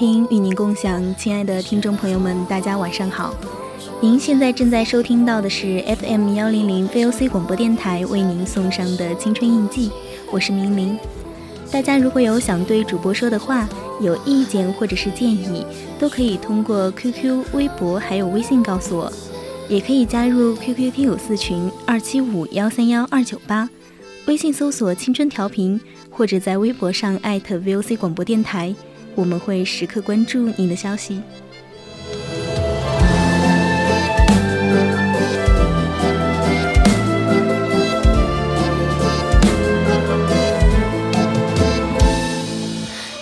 频与您共享，亲爱的听众朋友们，大家晚上好。您现在正在收听到的是 FM 幺零零 VOC 广播电台为您送上的青春印记，我是明明。大家如果有想对主播说的话，有意见或者是建议，都可以通过 QQ、微博还有微信告诉我，也可以加入 QQ 听友四群二七五幺三幺二九八，微信搜索青春调频，或者在微博上艾特 VOC 广播电台。我们会时刻关注您的消息。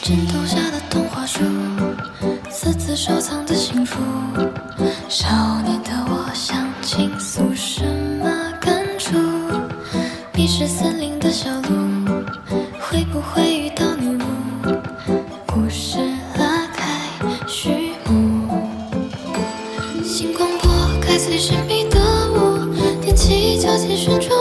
枕头下的童话书，私自收藏神秘的舞踮起脚尖旋转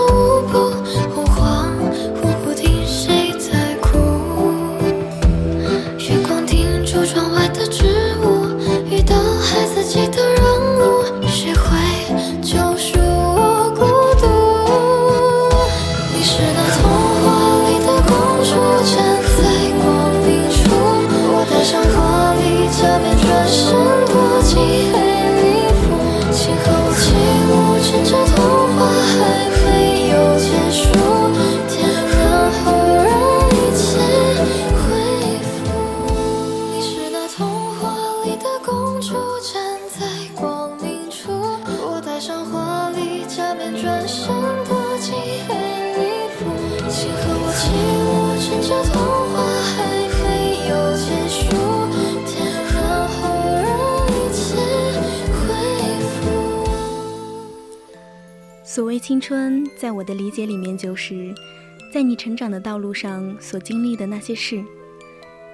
就是在你成长的道路上所经历的那些事，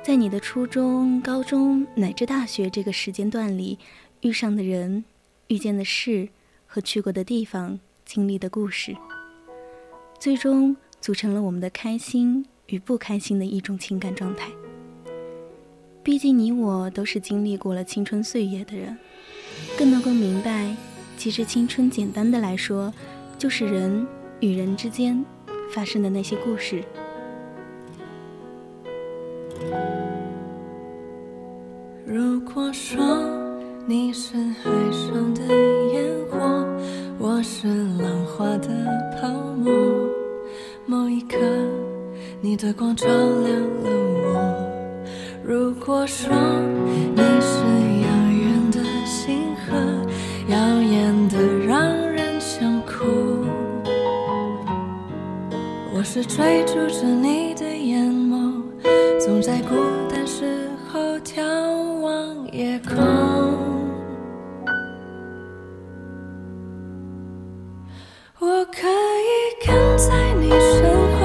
在你的初中、高中乃至大学这个时间段里遇上的人、遇见的事和去过的地方、经历的故事，最终组成了我们的开心与不开心的一种情感状态。毕竟你我都是经历过了青春岁月的人，更能够明白，其实青春简单的来说。就是人与人之间发生的那些故事。如果说你是海上的烟火，我是浪花的泡沫，某一刻你的光照亮了我。如果说你是遥远的星河，耀眼的让。我是追逐着你的眼眸，总在孤单时候眺望夜空。我可以跟在你身后，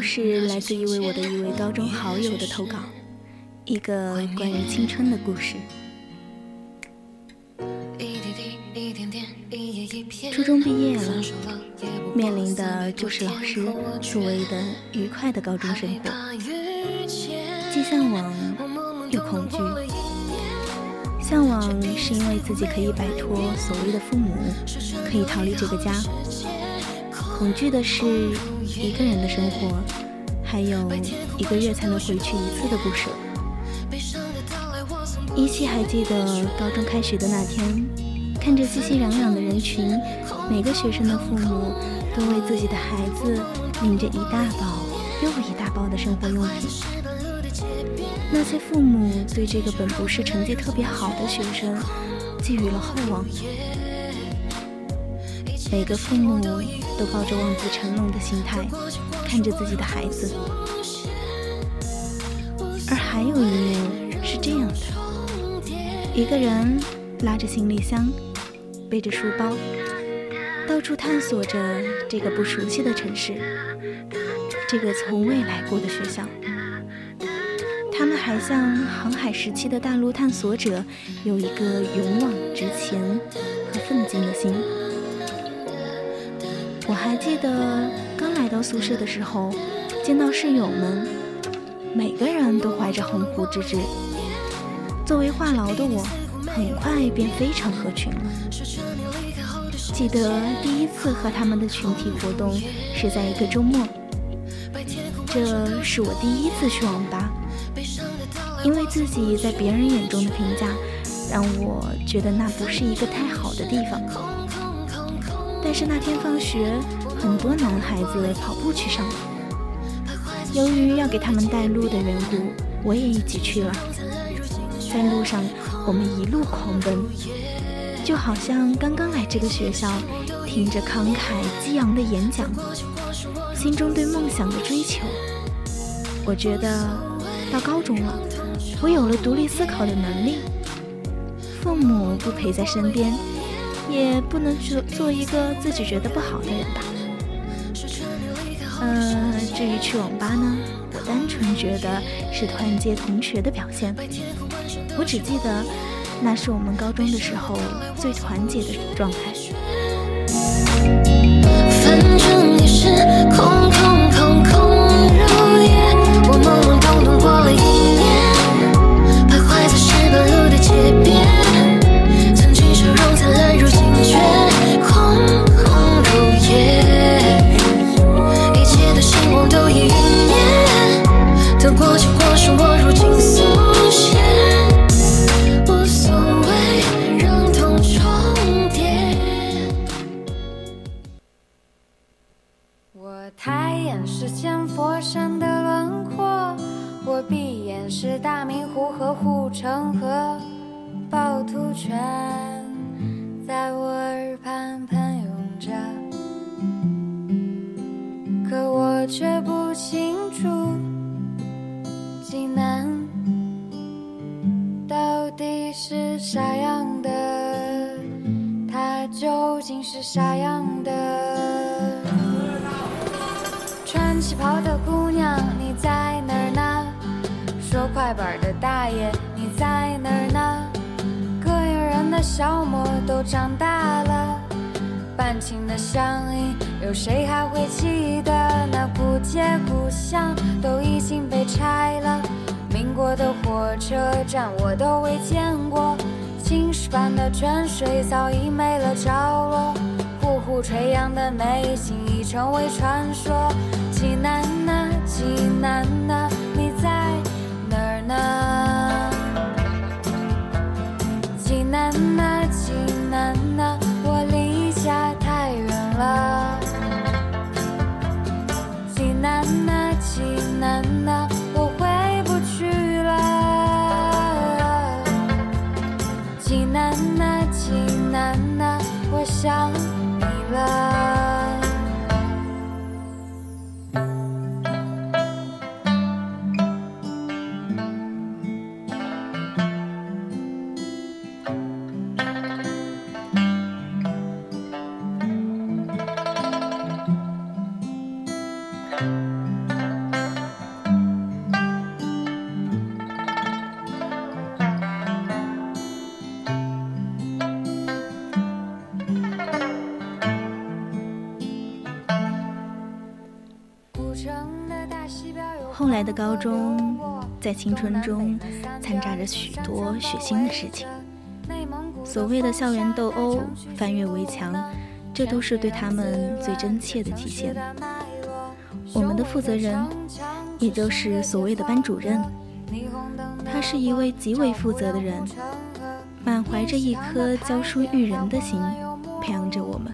故事来自一位我的一位高中好友的投稿，一个关于青春的故事。初中毕业了，面临的就是老师所谓的愉快的高中生活，既向往又恐惧。向往是因为自己可以摆脱所谓的父母，可以逃离这个家。恐惧的是一个人的生活，还有一个月才能回去一次的不舍。依稀还记得高中开学的那天，看着熙熙攘攘的人群，每个学生的父母都为自己的孩子拎着一大包又一大包的生活用品。那些父母对这个本不是成绩特别好的学生寄予了厚望。每个父母都抱着望子成龙的心态看着自己的孩子，而还有一幕是这样的：一个人拉着行李箱，背着书包，到处探索着这个不熟悉的城市，这个从未来过的学校。他们还像航海时期的大陆探索者，有一个勇往直前和奋进的心。我还记得刚来到宿舍的时候，见到室友们，每个人都怀着鸿鹄之志。作为话痨的我，很快便非常合群了。记得第一次和他们的群体活动是在一个周末，这是我第一次去网吧，因为自己在别人眼中的评价，让我觉得那不是一个太好的地方。但是那天放学，很多男孩子跑步去上网。由于要给他们带路的缘故，我也一起去了。在路上，我们一路狂奔，就好像刚刚来这个学校，听着慷慨激昂的演讲，心中对梦想的追求。我觉得到高中了，我有了独立思考的能力，父母不陪在身边。也不能做做一个自己觉得不好的人吧。嗯，至于去网吧呢，我单纯觉得是团结同学的表现。我只记得，那是我们高中的时候最团结的状态。反正也是空成为传高中，在青春中掺杂着许多血腥的事情。所谓的校园斗殴、翻越围墙，这都是对他们最真切的体现。我们的负责人，也就是所谓的班主任，他是一位极为负责的人，满怀着一颗教书育人的心，培养着我们。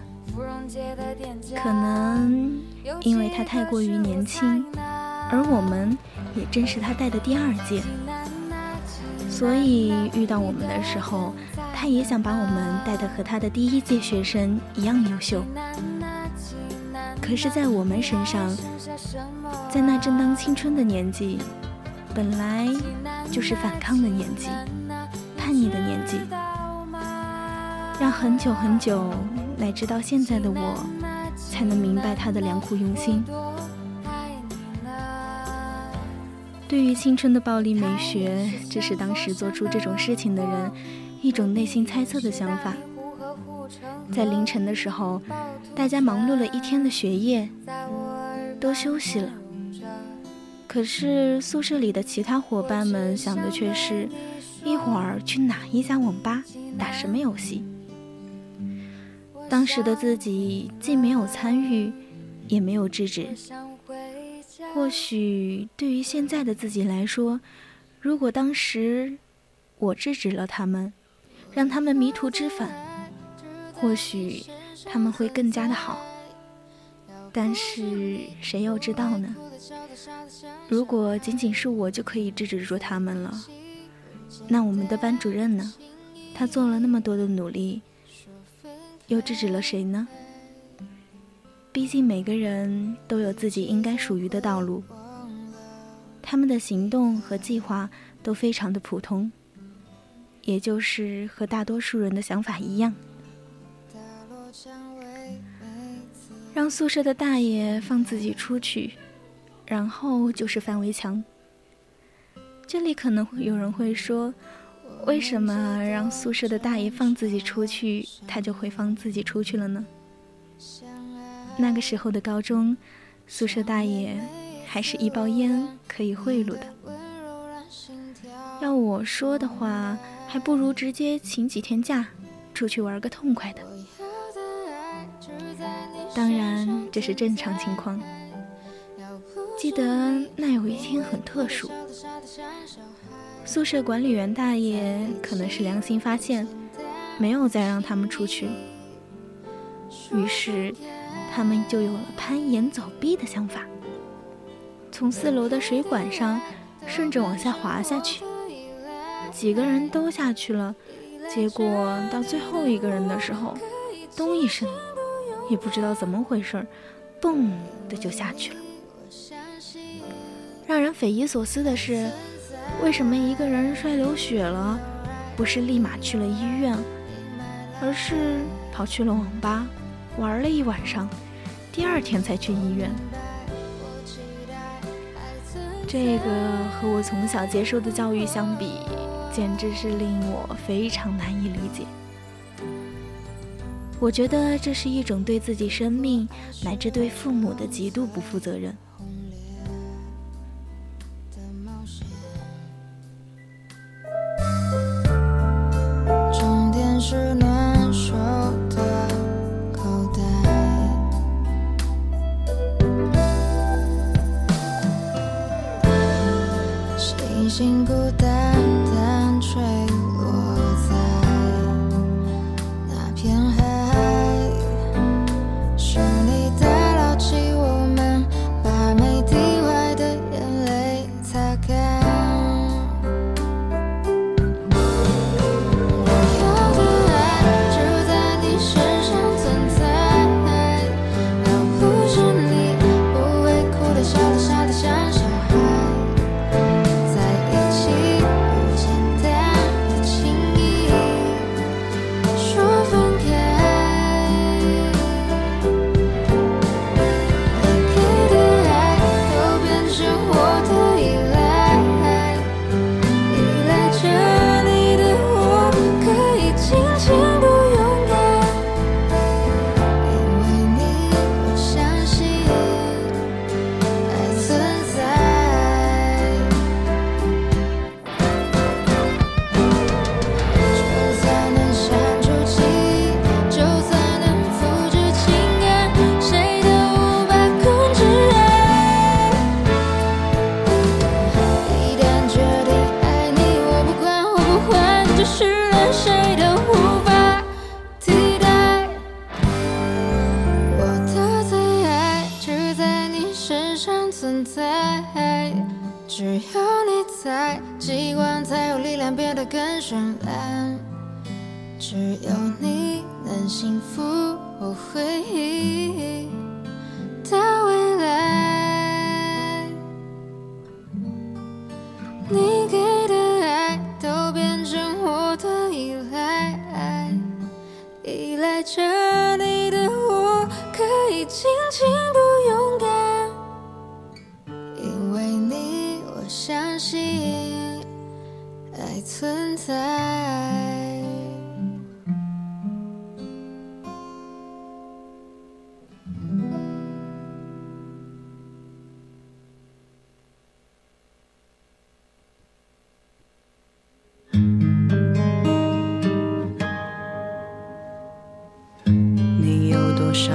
可能因为他太过于年轻，而我们也正是他带的第二届，所以遇到我们的时候，他也想把我们带的和他的第一届学生一样优秀。可是，在我们身上，在那正当青春的年纪，本来就是反抗的年纪，叛逆的年纪，让很久很久。乃至到现在的我，才能明白他的良苦用心。对于青春的暴力美学，这是当时做出这种事情的人一种内心猜测的想法。在凌晨的时候，大家忙碌了一天的学业，都休息了。可是宿舍里的其他伙伴们想的却是，一会儿去哪一家网吧打什么游戏。当时的自己既没有参与，也没有制止。或许对于现在的自己来说，如果当时我制止了他们，让他们迷途知返，或许他们会更加的好。但是谁又知道呢？如果仅仅是我就可以制止住他们了，那我们的班主任呢？他做了那么多的努力。又制止了谁呢？毕竟每个人都有自己应该属于的道路，他们的行动和计划都非常的普通，也就是和大多数人的想法一样。让宿舍的大爷放自己出去，然后就是翻围墙。这里可能会有人会说。为什么让宿舍的大爷放自己出去，他就会放自己出去了呢？那个时候的高中，宿舍大爷还是一包烟可以贿赂的。要我说的话，还不如直接请几天假，出去玩个痛快的。当然，这是正常情况。记得那有一天很特殊。宿舍管理员大爷可能是良心发现，没有再让他们出去，于是他们就有了攀岩走壁的想法，从四楼的水管上顺着往下滑下去。几个人都下去了，结果到最后一个人的时候，咚一声，也不知道怎么回事，嘣的就下去了。让人匪夷所思的是。为什么一个人摔流血了，不是立马去了医院，而是跑去了网吧玩了一晚上，第二天才去医院？这个和我从小接受的教育相比，简直是令我非常难以理解。我觉得这是一种对自己生命乃至对父母的极度不负责任。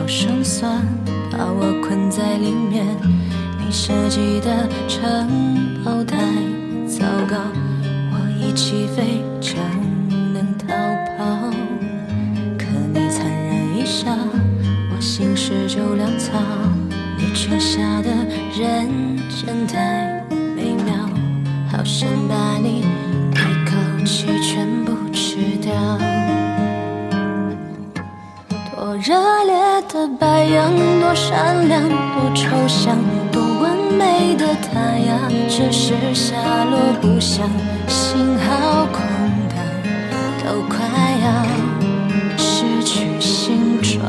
有胜算，把我困在里面。你设计的城堡太糟糕，我一起飞就能逃跑。可你残忍一笑，我心事就潦草。你缺下的人间太多善良，多抽象。多完美的他呀，只是下落不详，心好空荡，都快要失去形状。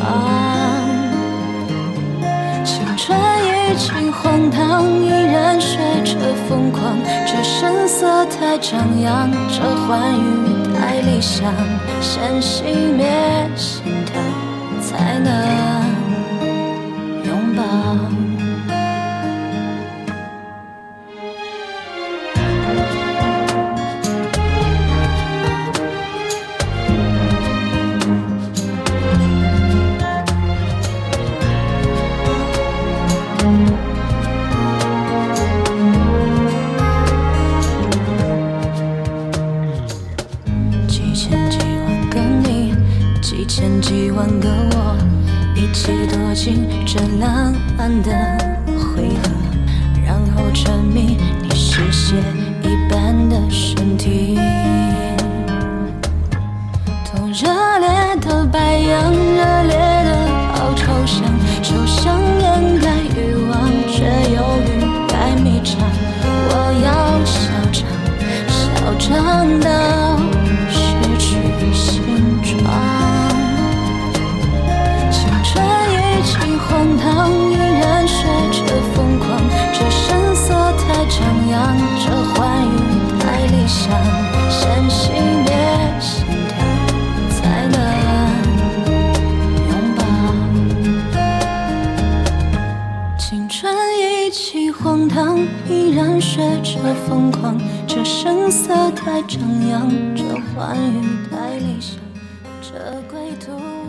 青春已经荒唐，依然学着疯狂，这声色太张扬，这欢愉太理想，先熄灭心跳，才能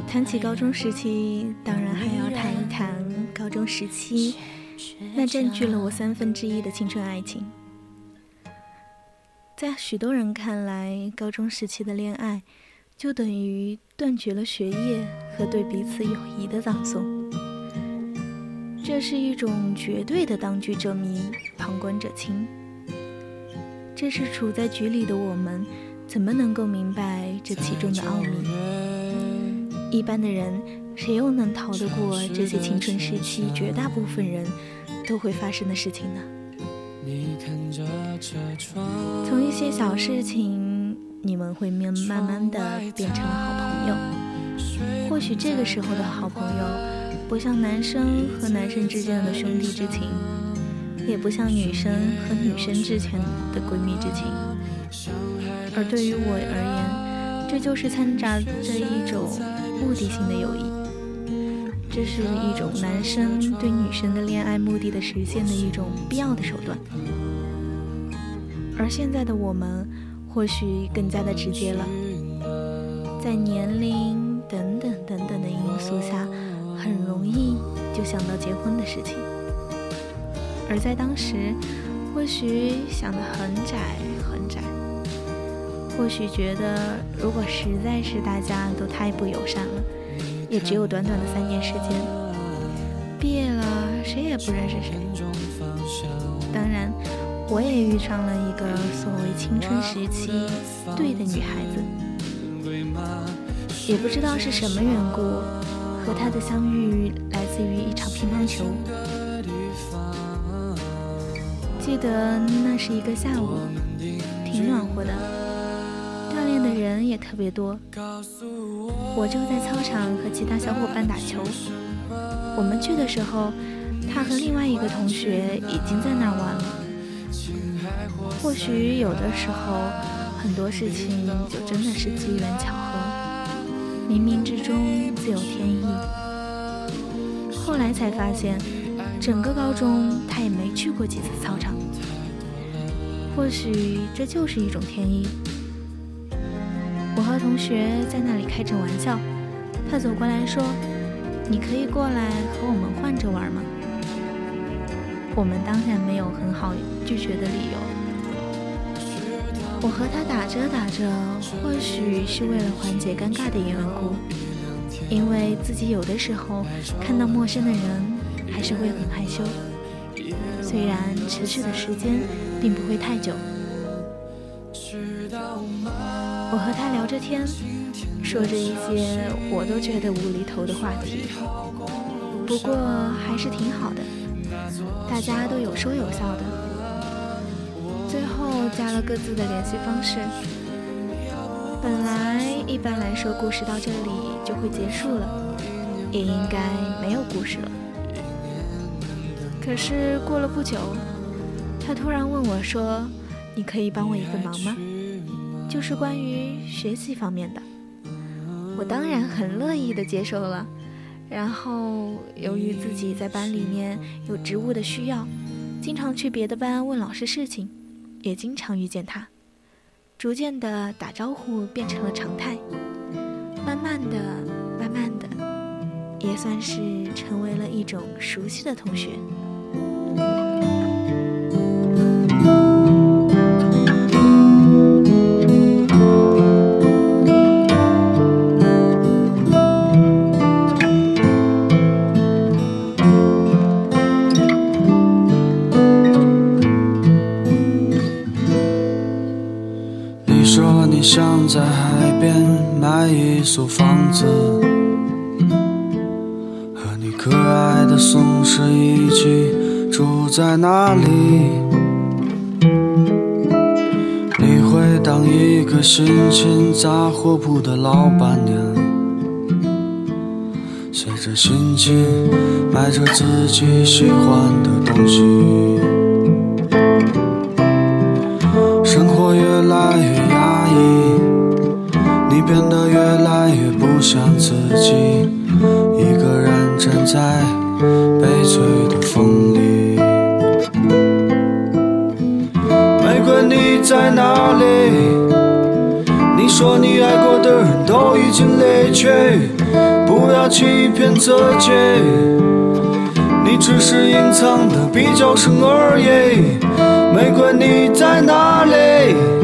谈起高中时期，当然还要谈一谈高中时期那占据了我三分之一的青春爱情。在许多人看来，高中时期的恋爱就等于断绝了学业和对彼此友谊的葬送。这是一种绝对的当局者迷，旁观者清。这是处在局里的我们，怎么能够明白这其中的奥秘？一般的人，谁又能逃得过这些青春时期绝大部分人都会发生的事情呢？从一些小事情，你们会慢慢的变成好朋友。或许这个时候的好朋友，不像男生和男生之间的兄弟之情，也不像女生和女生之间的闺蜜之情。而对于我而言，这就是掺杂着一种。目的性的友谊，这是一种男生对女生的恋爱目的的实现的一种必要的手段。而现在的我们，或许更加的直接了，在年龄等等等等的因素下，很容易就想到结婚的事情。而在当时，或许想的很窄很窄。或许觉得，如果实在是大家都太不友善了，也只有短短的三年时间，毕业了谁也不认识谁。当然，我也遇上了一个所谓青春时期对的女孩子，也不知道是什么缘故，和他的相遇来自于一场乒乓球。记得那是一个下午，挺暖和的，锻炼的人也特别多。我正在操场和其他小伙伴打球。我们去的时候，他和另外一个同学已经在那玩了。或许有的时候，很多事情就真的是机缘巧合，冥冥之中自有天意。后来才发现。整个高中，他也没去过几次操场。或许这就是一种天意。我和同学在那里开着玩笑，他走过来说：“你可以过来和我们换着玩吗？”我们当然没有很好拒绝的理由。我和他打着打着，或许是为了缓解尴尬的缘故，因为自己有的时候看到陌生的人。还是会很害羞，虽然持续的时间并不会太久。我和他聊着天，说着一些我都觉得无厘头的话题，不过还是挺好的，大家都有说有笑的。加了各自的联系方式。本来一般来说，故事到这里就会结束了，也应该没有故事了。可是过了不久，他突然问我说：“你可以帮我一个忙吗？就是关于学习方面的。”我当然很乐意的接受了。然后由于自己在班里面有职务的需要，经常去别的班问老师事情，也经常遇见他。逐渐的打招呼变成了常态，慢慢的、慢慢的，也算是成为了一种熟悉的同学。所房子，和你可爱的松狮一起。住在哪里？你会当一个心情杂货铺的老板娘，随着心情买着自己喜欢的东西。生活越来越压抑，你变得想自己，一个人站在悲催的风里。玫瑰，你在哪里？你说你爱过的人都已经离去，不要欺骗自己，你只是隐藏的比较深而已。玫瑰你在哪里？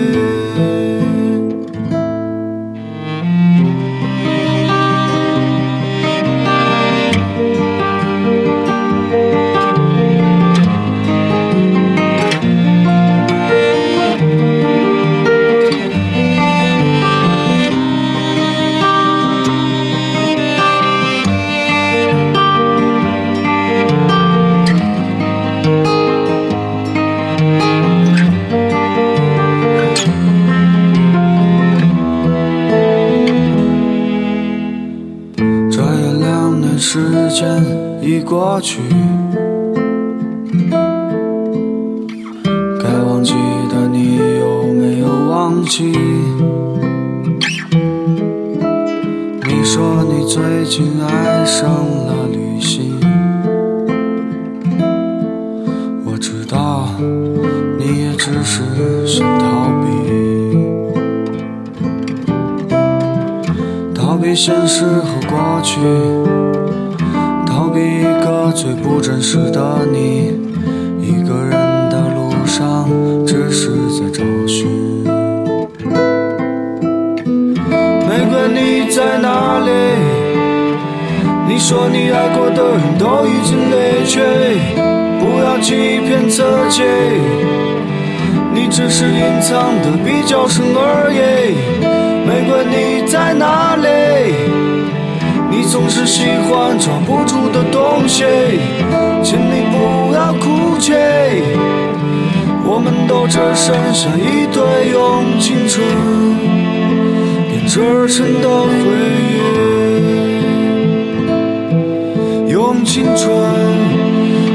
去，剩下一堆用青春编织成的回忆，用青春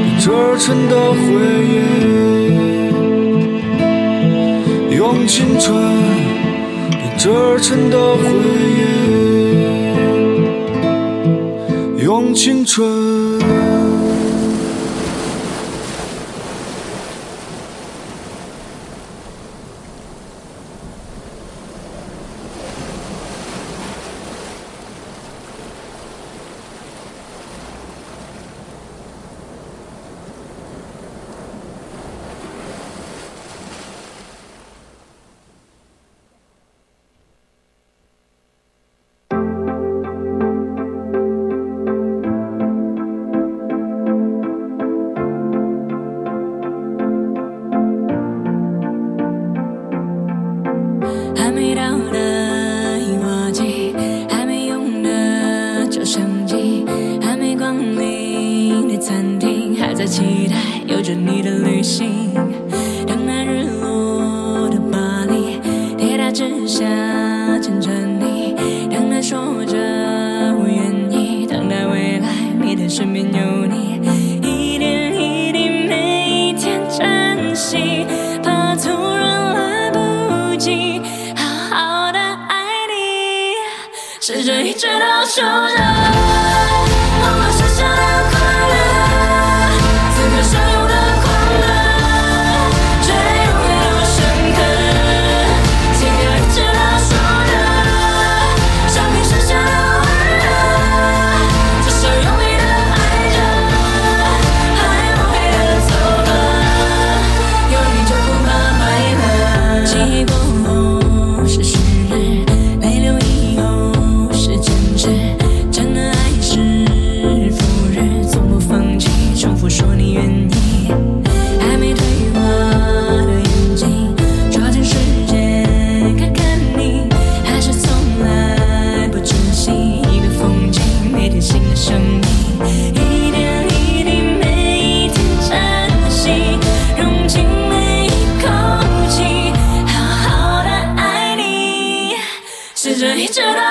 编织成的回忆，用青春编织成的回忆。用青春。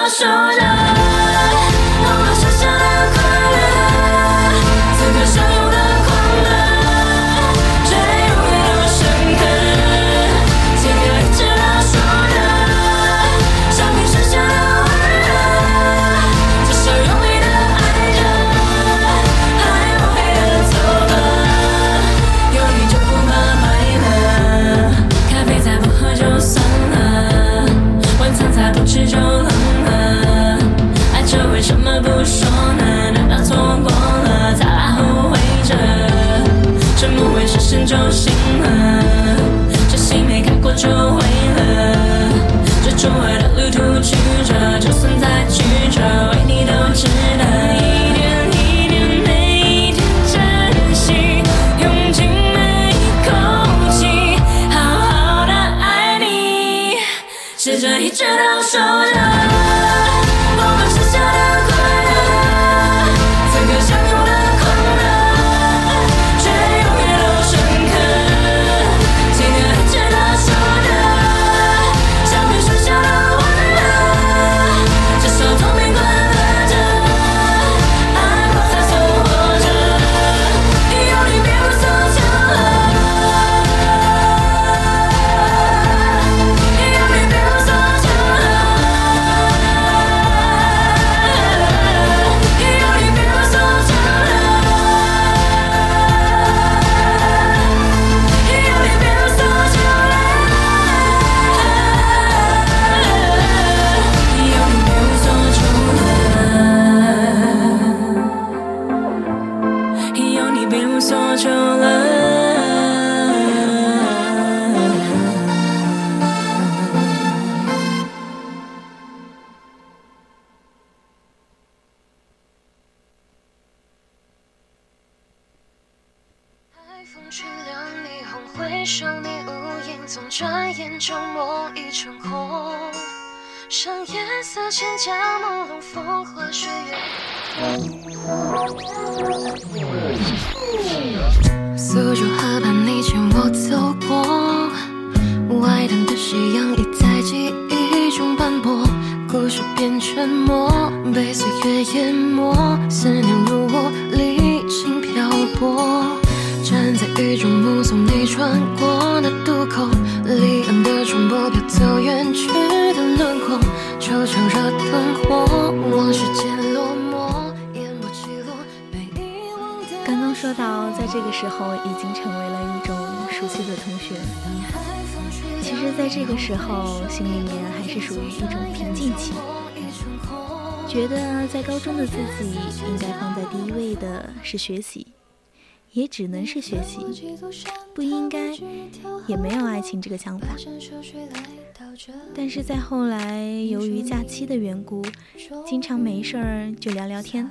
show love. 苏州河畔，你牵我走过，外滩的夕阳这个时候已经成为了一种熟悉的同学。其实，在这个时候，心里面还是属于一种平静期，觉得在高中的自己应该放在第一位的是学习。也只能是学习，不应该，也没有爱情这个想法。但是在后来，由于假期的缘故，经常没事儿就聊聊天。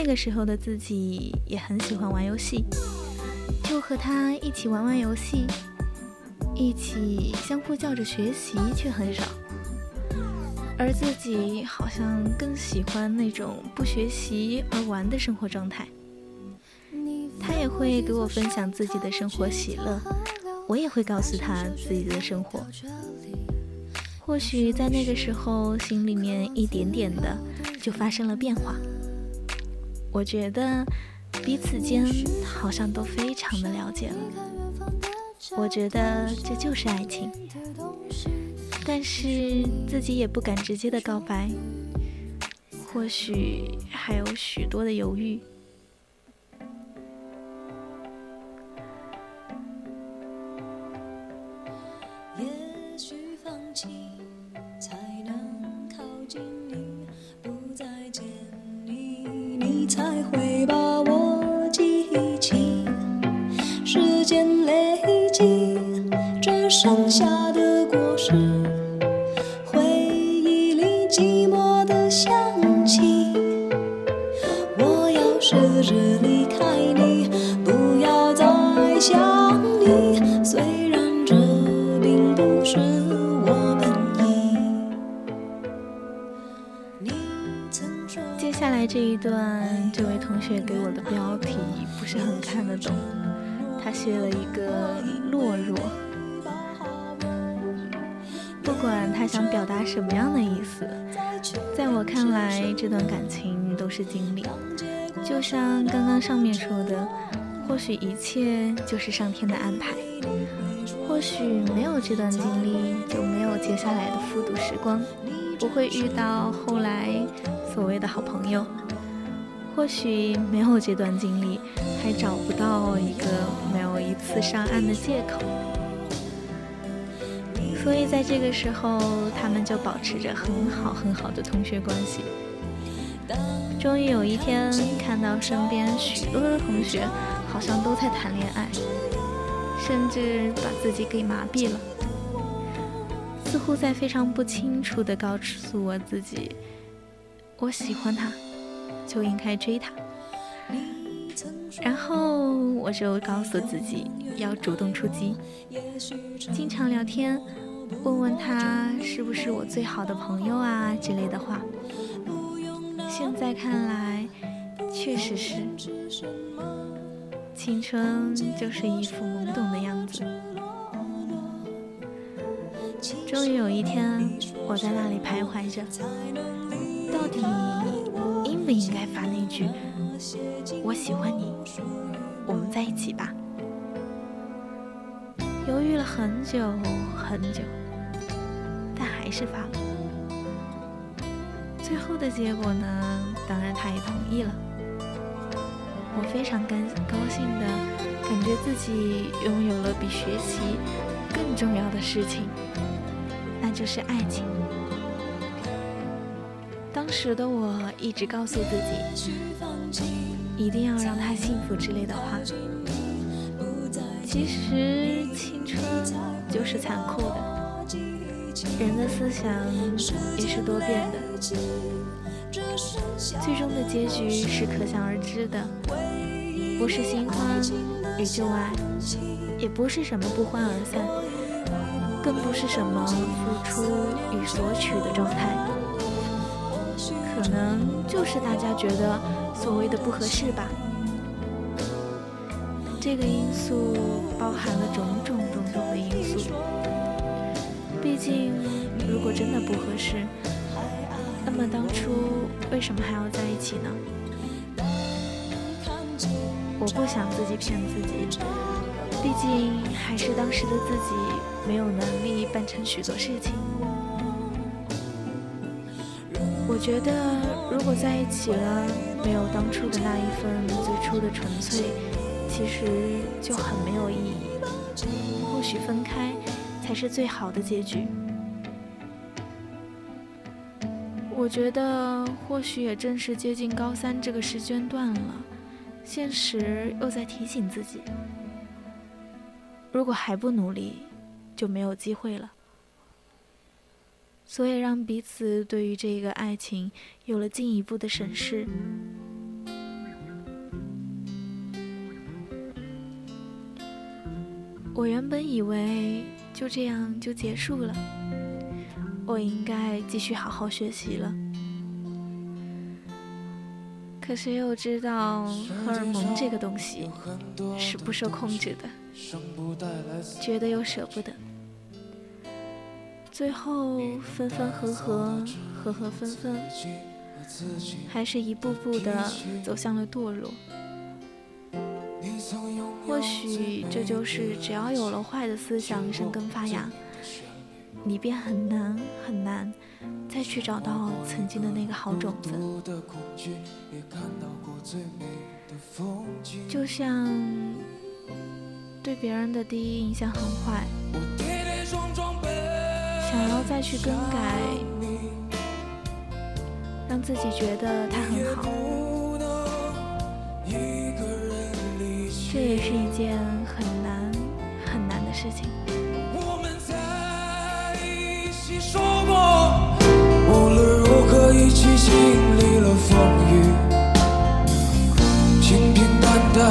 那个时候的自己也很喜欢玩游戏，就和他一起玩玩游戏，一起相互叫着学习，却很少。而自己好像更喜欢那种不学习而玩的生活状态。他也会给我分享自己的生活喜乐，我也会告诉他自己的生活。或许在那个时候，心里面一点点的就发生了变化。我觉得彼此间好像都非常的了解了。我觉得这就是爱情，但是自己也不敢直接的告白，或许还有许多的犹豫。也许放弃才会把我记起，时间累积，这剩下的果实，回忆里寂寞的香气。我要试着离开你，不要再想。接下来这一段，这位同学给我的标题不是很看得懂，他写了一个懦弱。不管他想表达什么样的意思，在我看来，这段感情都是经历。就像刚刚上面说的，或许一切就是上天的安排，或许没有这段经历，就没有接下来的复读时光，不会遇到后来所谓的好朋友。或许没有这段经历，还找不到一个没有一次上岸的借口。所以在这个时候，他们就保持着很好很好的同学关系。终于有一天，看到身边许多的同学好像都在谈恋爱，甚至把自己给麻痹了，似乎在非常不清楚地告诉我自己：我喜欢他，就应该追他。然后我就告诉自己要主动出击，经常聊天。问问他是不是我最好的朋友啊之类的话，现在看来确实是。青春就是一副懵懂的样子。终于有一天，我在那里徘徊着，到底应不应该发那句“我喜欢你，我们在一起吧”。犹豫了很久很久，但还是发了。最后的结果呢？当然他也同意了。我非常高高兴的，感觉自己拥有了比学习更重要的事情，那就是爱情。当时的我一直告诉自己，一定要让他幸福之类的话。其实青春就是残酷的，人的思想也是多变的，最终的结局是可想而知的，不是新欢与旧爱，也不是什么不欢而散，更不是什么付出与索取的状态，可能就是大家觉得所谓的不合适吧。这个因素包含了种种种种的因素。毕竟，如果真的不合适，那么当初为什么还要在一起呢？我不想自己骗自己，毕竟还是当时的自己没有能力办成许多事情。我觉得，如果在一起了，没有当初的那一份最初的纯粹。其实就很没有意义。或许分开才是最好的结局。我觉得，或许也正是接近高三这个时间段了，现实又在提醒自己：如果还不努力，就没有机会了。所以，让彼此对于这个爱情有了进一步的审视。我原本以为就这样就结束了，我应该继续好好学习了。可谁又知道荷尔蒙这个东西是不受控制的，觉得又舍不得，最后分分合合，合合分分，还是一步步的走向了堕落。或许这就是只要有了坏的思想生根发芽，你便很难很难再去找到曾经的那个好种子。就像对别人的第一印象很坏，跌跌撞撞想要再去更改，让自己觉得他很好。这也是一件很难很难的事情。我们在一起说过，无论如何一起经历了风雨，平平淡淡，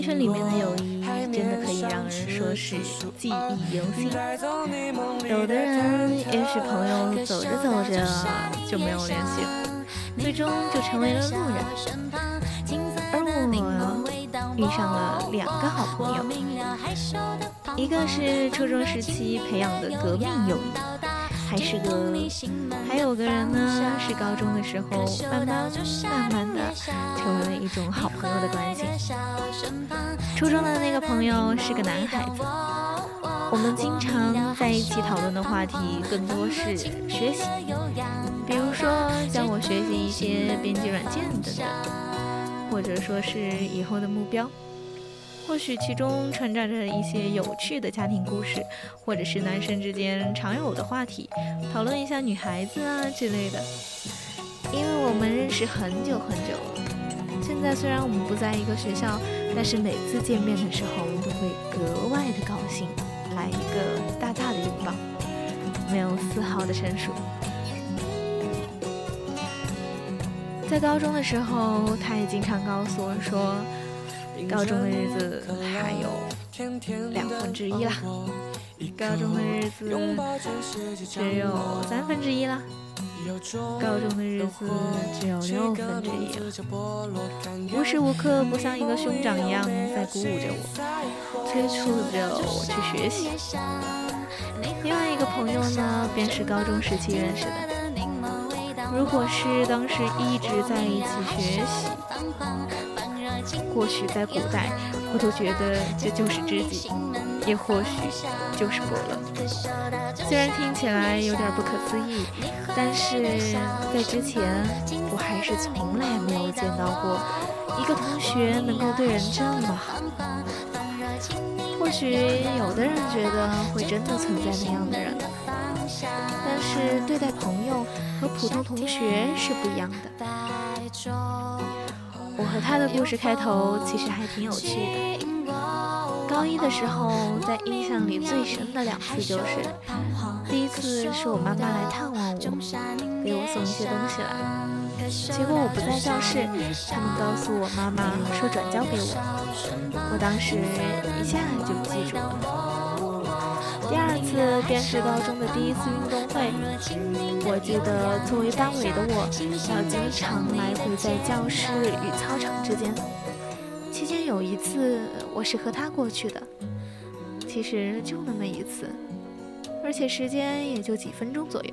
青春里面的友谊真的可以让人说是记忆犹新。有的人也许朋友走着走着就没有联系了最终就成为了路人而我遇上了两个好朋友。一个是初中时期培养的革命友谊还是个，还有个人呢，是高中的时候，慢慢慢慢的成为了一种好朋友的关系。初中的那个朋友是个男孩子，我们经常在一起讨论的话题更多是学习，比如说像我学习一些编辑软件等等，或者说是以后的目标。或许其中穿插着一些有趣的家庭故事，或者是男生之间常有的话题，讨论一下女孩子啊之类的。因为我们认识很久很久了，现在虽然我们不在一个学校，但是每次见面的时候我都会格外的高兴，来一个大大的拥抱，没有丝毫的生疏。在高中的时候，他也经常告诉我说。高中的日子还有两分之一啦，高中的日子只有三分之一了，高中的日子只有六分之一了。无时无刻不像一个兄长一样在鼓舞着我，催促着我去学习。另外一个朋友呢，便是高中时期认识的。如果是当时一直在一起学习。或许在古代，我都觉得这就是知己，也或许就是伯乐。虽然听起来有点不可思议，但是在之前，我还是从来没有见到过一个同学能够对人这么好。或许有的人觉得会真的存在那样的人，但是对待朋友和普通同学是不一样的。我和他的故事开头其实还挺有趣的。高一的时候，在印象里最深的两次就是，第一次是我妈妈来探望我，给我送一些东西来，结果我不在教室，他们告诉我妈妈说转交给我，我当时一下就记住了。第二次便是高中的第一次运动会，我记得作为班委的我，要经常来回在教室与操场之间。期间有一次，我是和他过去的，其实就那么一次，而且时间也就几分钟左右。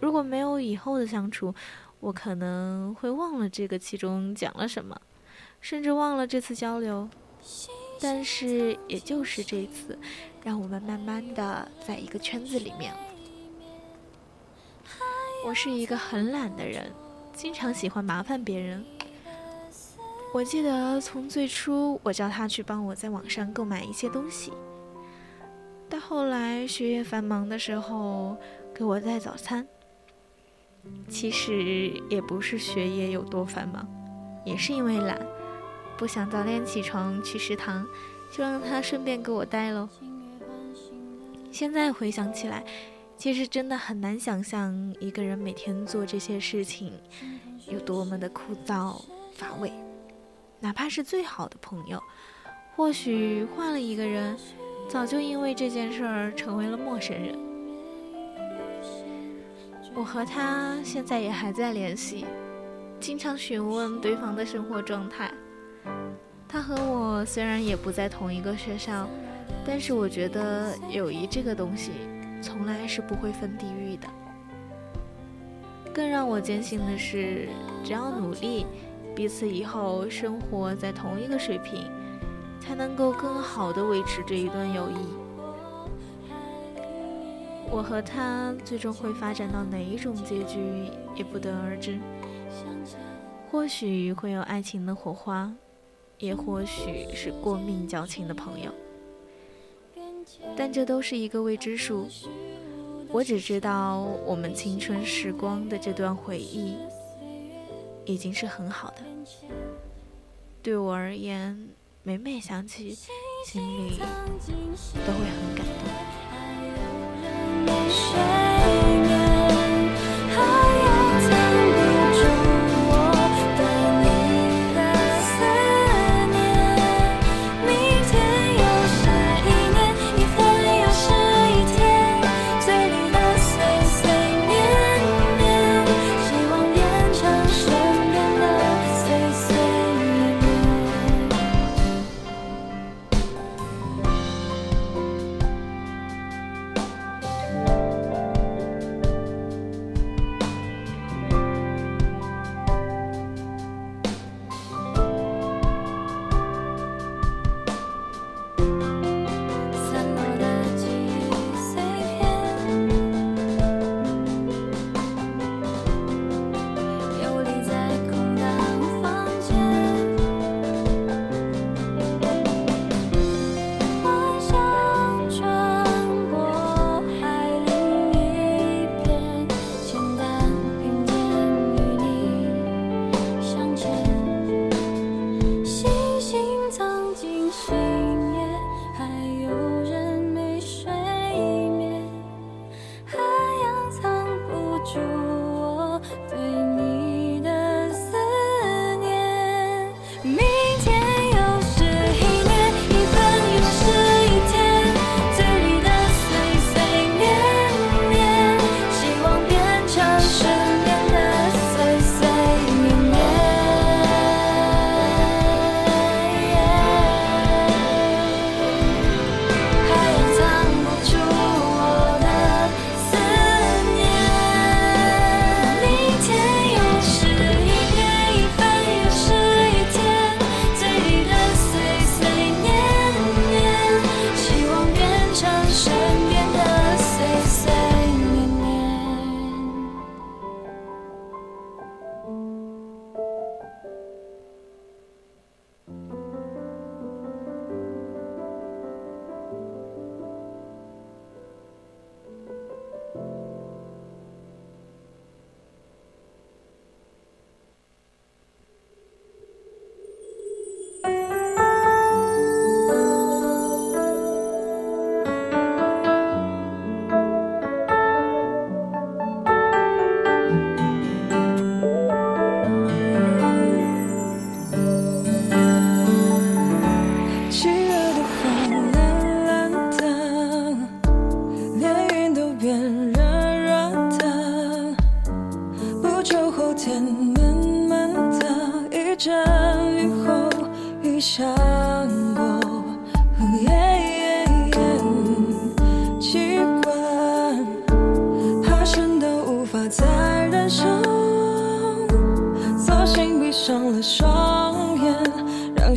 如果没有以后的相处，我可能会忘了这个其中讲了什么，甚至忘了这次交流。但是也就是这次。让我们慢慢的在一个圈子里面。我是一个很懒的人，经常喜欢麻烦别人。我记得从最初我叫他去帮我在网上购买一些东西，到后来学业繁忙的时候给我带早餐。其实也不是学业有多繁忙，也是因为懒，不想早点起床去食堂，就让他顺便给我带喽。现在回想起来，其实真的很难想象一个人每天做这些事情有多么的枯燥乏味。哪怕是最好的朋友，或许换了一个人，早就因为这件事儿成为了陌生人。我和他现在也还在联系，经常询问对方的生活状态。他和我虽然也不在同一个学校。但是我觉得友谊这个东西，从来是不会分地域的。更让我坚信的是，只要努力，彼此以后生活在同一个水平，才能够更好的维持这一段友谊。我和他最终会发展到哪一种结局，也不得而知。或许会有爱情的火花，也或许是过命交情的朋友。但这都是一个未知数。我只知道，我们青春时光的这段回忆，已经是很好的。对我而言，每每想起，心里都会很感动。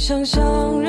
想象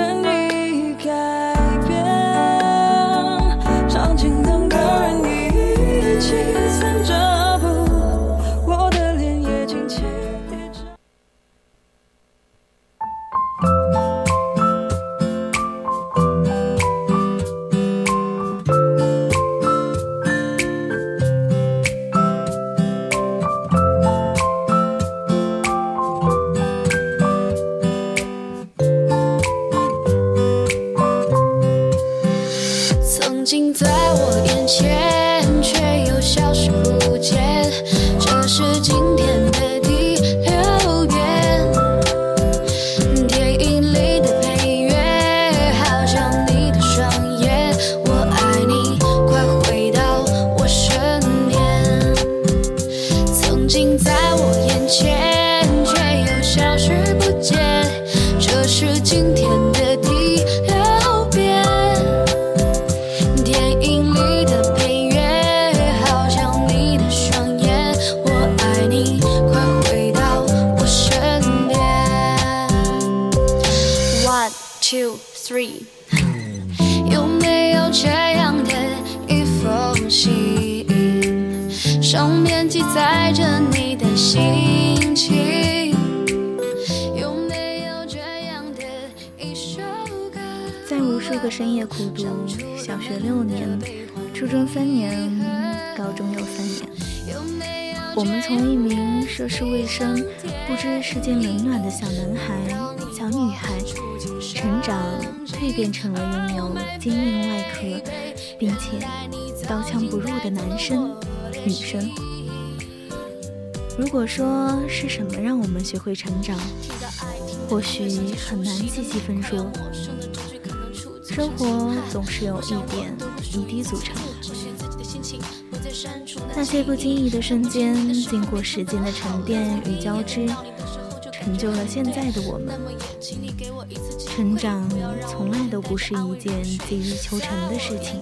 涉世未深、不知世间冷暖的小男孩、小女孩，成长蜕变成了拥有坚硬外壳，并且刀枪不入的男生、女生。如果说是什么让我们学会成长，或许很难细细分说。生活总是由一点一滴组成的，那些不经意的瞬间，经过时间的沉淀与交织，成就了现在的我们。成长从来都不是一件急于求成的事情，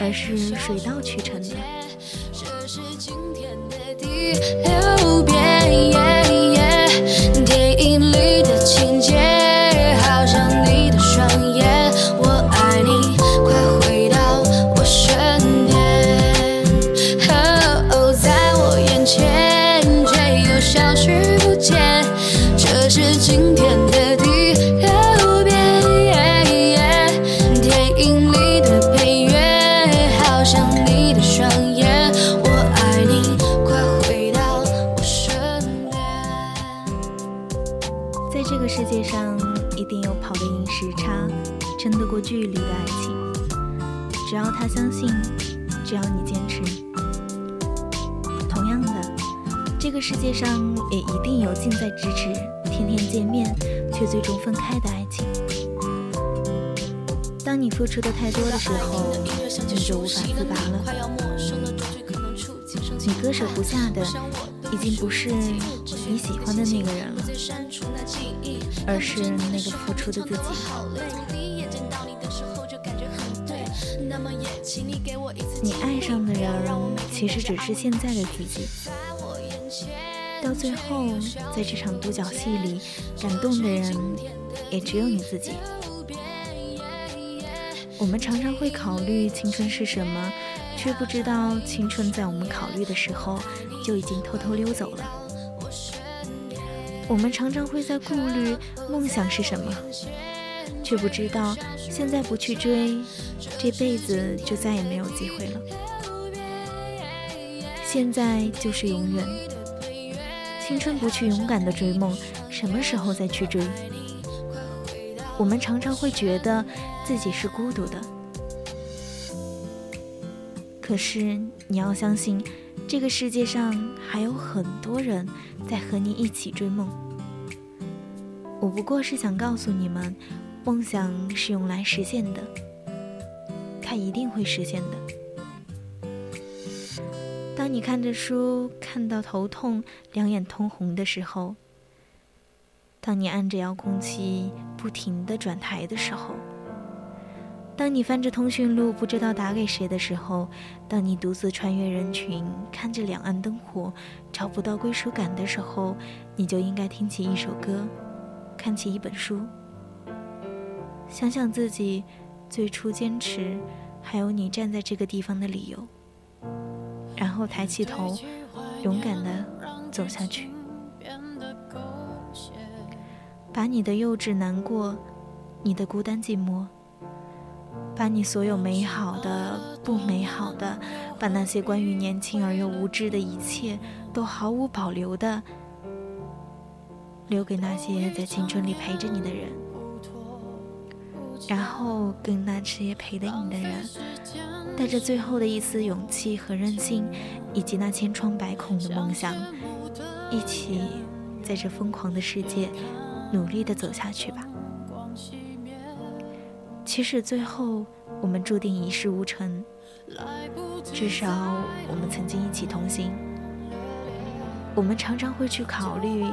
而是水到渠成的。这是今天的第六遍近在咫尺、天天见面却最终分开的爱情。当你付出的太多的时候，你就无法自拔了。你割舍不下的，已经不是你喜欢的那个人了，而是那个付出的自己。你爱上的人，其实只是现在的自己。最后，在这场独角戏里，感动的人也只有你自己。我们常常会考虑青春是什么，却不知道青春在我们考虑的时候就已经偷偷溜走了。我们常常会在顾虑梦想是什么，却不知道现在不去追，这辈子就再也没有机会了。现在就是永远，青春不去勇敢的追梦，什么时候再去追？我们常常会觉得自己是孤独的，可是你要相信，这个世界上还有很多人在和你一起追梦。我不过是想告诉你们，梦想是用来实现的，它一定会实现的。当你看着书看到头痛、两眼通红的时候，当你按着遥控器不停的转台的时候，当你翻着通讯录不知道打给谁的时候，当你独自穿越人群看着两岸灯火找不到归属感的时候，你就应该听起一首歌，看起一本书，想想自己最初坚持，还有你站在这个地方的理由，然后抬起头，勇敢的走下去，把你的幼稚、难过，你的孤单、寂寞，把你所有美好的、不美好的，把那些关于年轻而又无知的一切，都毫无保留的。留给那些在青春里陪着你的人，然后跟那些陪着你的人，带着最后的一丝勇气和韧性，以及那千疮百孔的梦想，一起在这疯狂的世界努力的走下去吧。即使最后我们注定一事无成，至少我们曾经一起同行。我们常常会去考虑。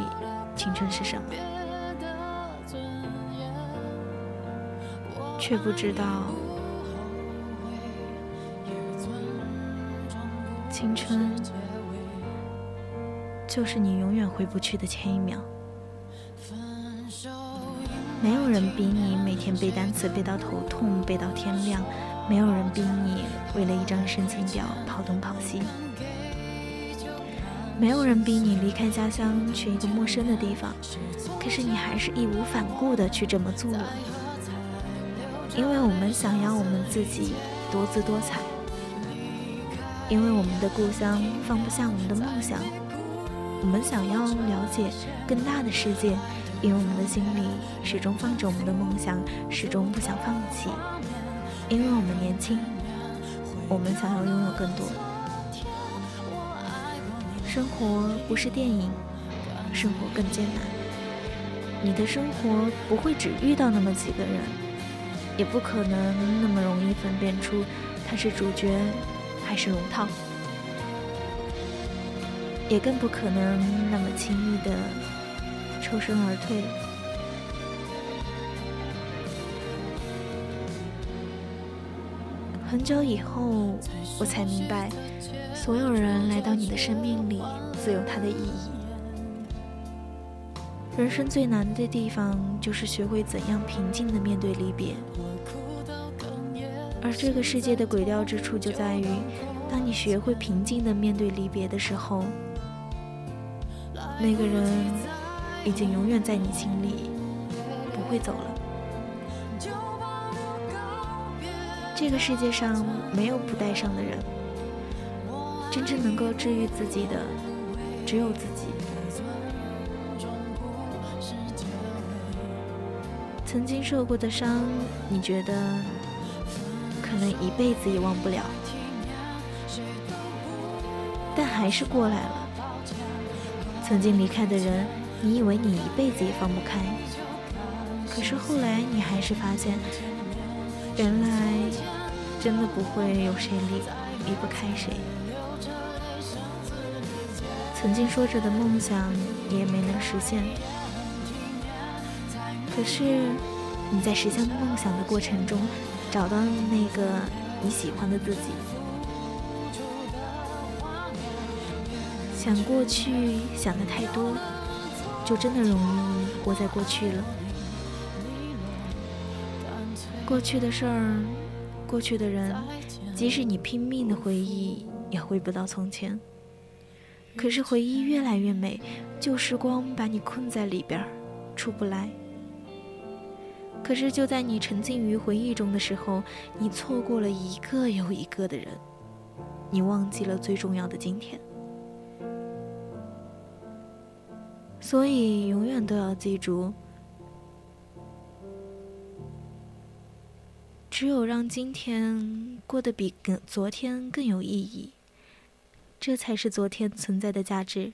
青春是什么？却不知道，青春就是你永远回不去的前一秒。没有人逼你每天背单词背到头痛，背到天亮；没有人逼你为了一张申请表跑东跑西。没有人逼你离开家乡去一个陌生的地方，可是你还是义无反顾的去这么做了，因为我们想要我们自己多姿多彩，因为我们的故乡放不下我们的梦想，我们想要了解更大的世界，因为我们的心里始终放着我们的梦想，始终不想放弃，因为我们年轻，我们想要拥有更多。生活不是电影，生活更艰难。你的生活不会只遇到那么几个人，也不可能那么容易分辨出他是主角还是龙套，也更不可能那么轻易的抽身而退。很久以后，我才明白。所有人来到你的生命里，自有它的意义。人生最难的地方，就是学会怎样平静地面对离别。而这个世界的诡调之处，就在于，当你学会平静地面对离别的时候，那个人已经永远在你心里，不会走了。这个世界上没有不带伤的人。真正能够治愈自己的，只有自己。曾经受过的伤，你觉得能一辈子也忘不了，但还是过来了。曾经离开的人，你以为你一辈子也放不开，可是后来你还是发现，原来真的不会有谁离离不开谁。曾经说着的梦想也没能实现，可是你在实现梦想的过程中，找到那个你喜欢的自己。想过去想的太多，就真的容易活在过去了。过去的事儿，过去的人，即使你拼命的回忆，也回不到从前。可是回忆越来越美，旧时光把你困在里边出不来。可是就在你沉浸于回忆中的时候，你错过了一个又一个的人，你忘记了最重要的今天。所以永远都要记住，只有让今天过得比更昨天更有意义。这才是昨天存在的价值。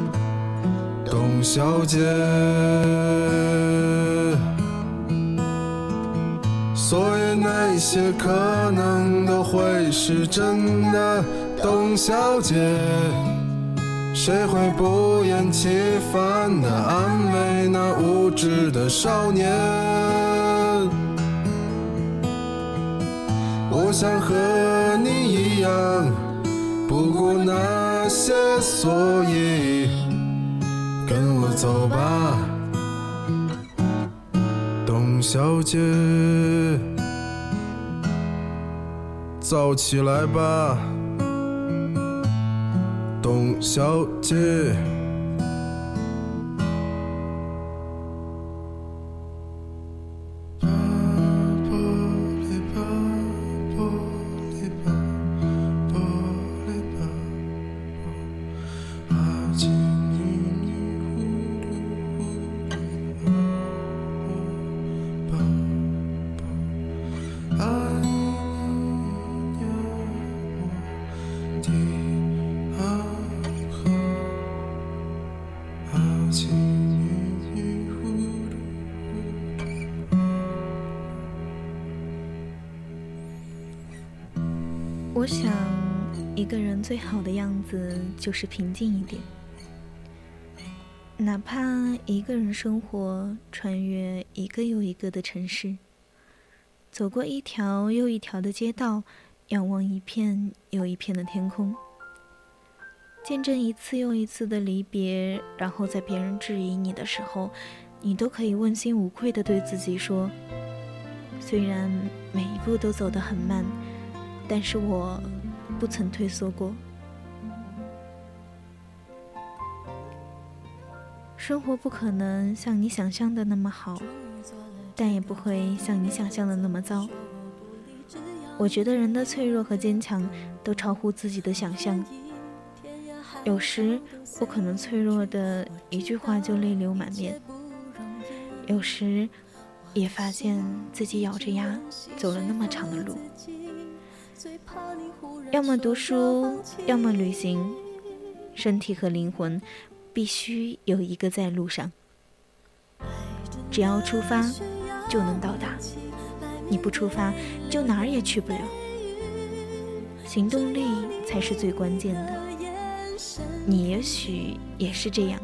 董小姐。所以那些可能都会是真的，董小姐。谁会不厌其烦地安慰那无知的少年？我想和你一样，不顾那些所以，跟我走吧，董小姐，燥起来吧，董小姐。我想，一个人最好的样子就是平静一点，哪怕一个人生活，穿越一个又一个的城市，走过一条又一条的街道，仰望一片又一片的天空，见证一次又一次的离别，然后在别人质疑你的时候，你都可以问心无愧的对自己说：虽然每一步都走得很慢。但是我不曾退缩过。生活不可能像你想象的那么好，但也不会像你想象的那么糟。我觉得人的脆弱和坚强都超乎自己的想象。有时我可能脆弱的一句话就泪流满面，有时也发现自己咬着牙走了那么长的路。要么读书，要么旅行，身体和灵魂必须有一个在路上。只要出发，就能到达。你不出发，就哪儿也去不了。行动力才是最关键的。你也许也是这样。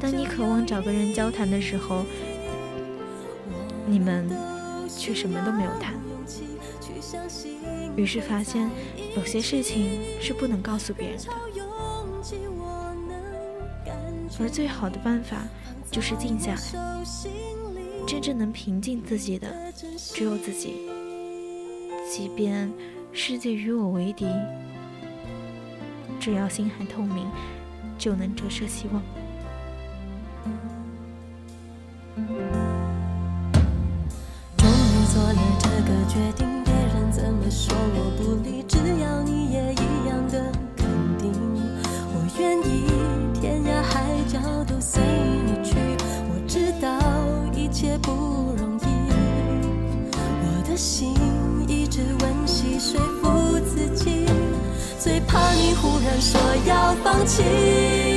当你渴望找个人交谈的时候，你们却什么都没有谈。于是发现，有些事情是不能告诉别人的。而最好的办法，就是静下来。真正能平静自己的，只有自己。即便世界与我为敌，只要心还透明，就能折射希望。终于做了这个决定，别人怎么说我不理，只要你也一样的肯定，我愿意天涯海角都随你去。我知道一切不容易，我的心一直温习说，最怕你忽然说要放弃。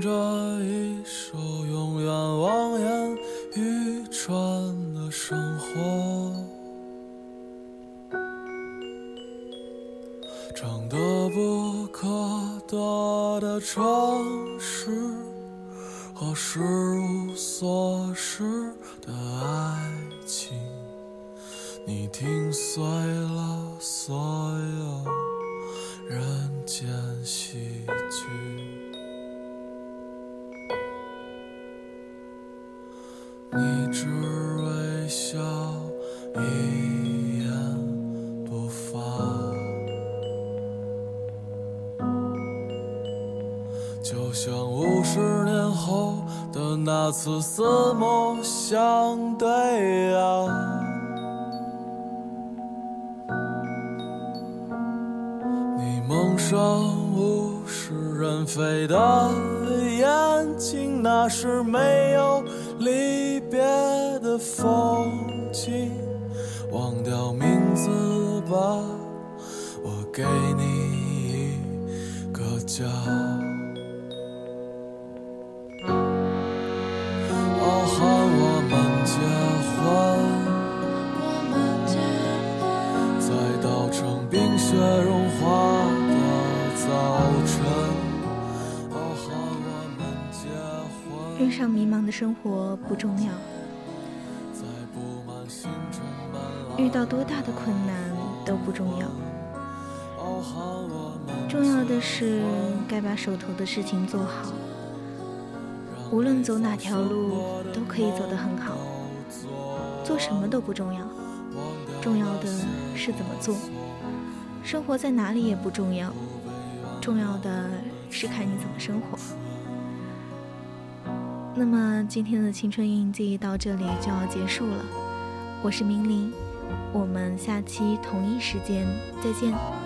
着到多大的困难都不重要，重要的是该把手头的事情做好。无论走哪条路，都可以走得很好。做什么都不重要，重要的是怎么做。生活在哪里也不重要，重要的是看你怎么生活。那么今天的青春印记到这里就要结束了，我是明玲，我们下期同一时间再见。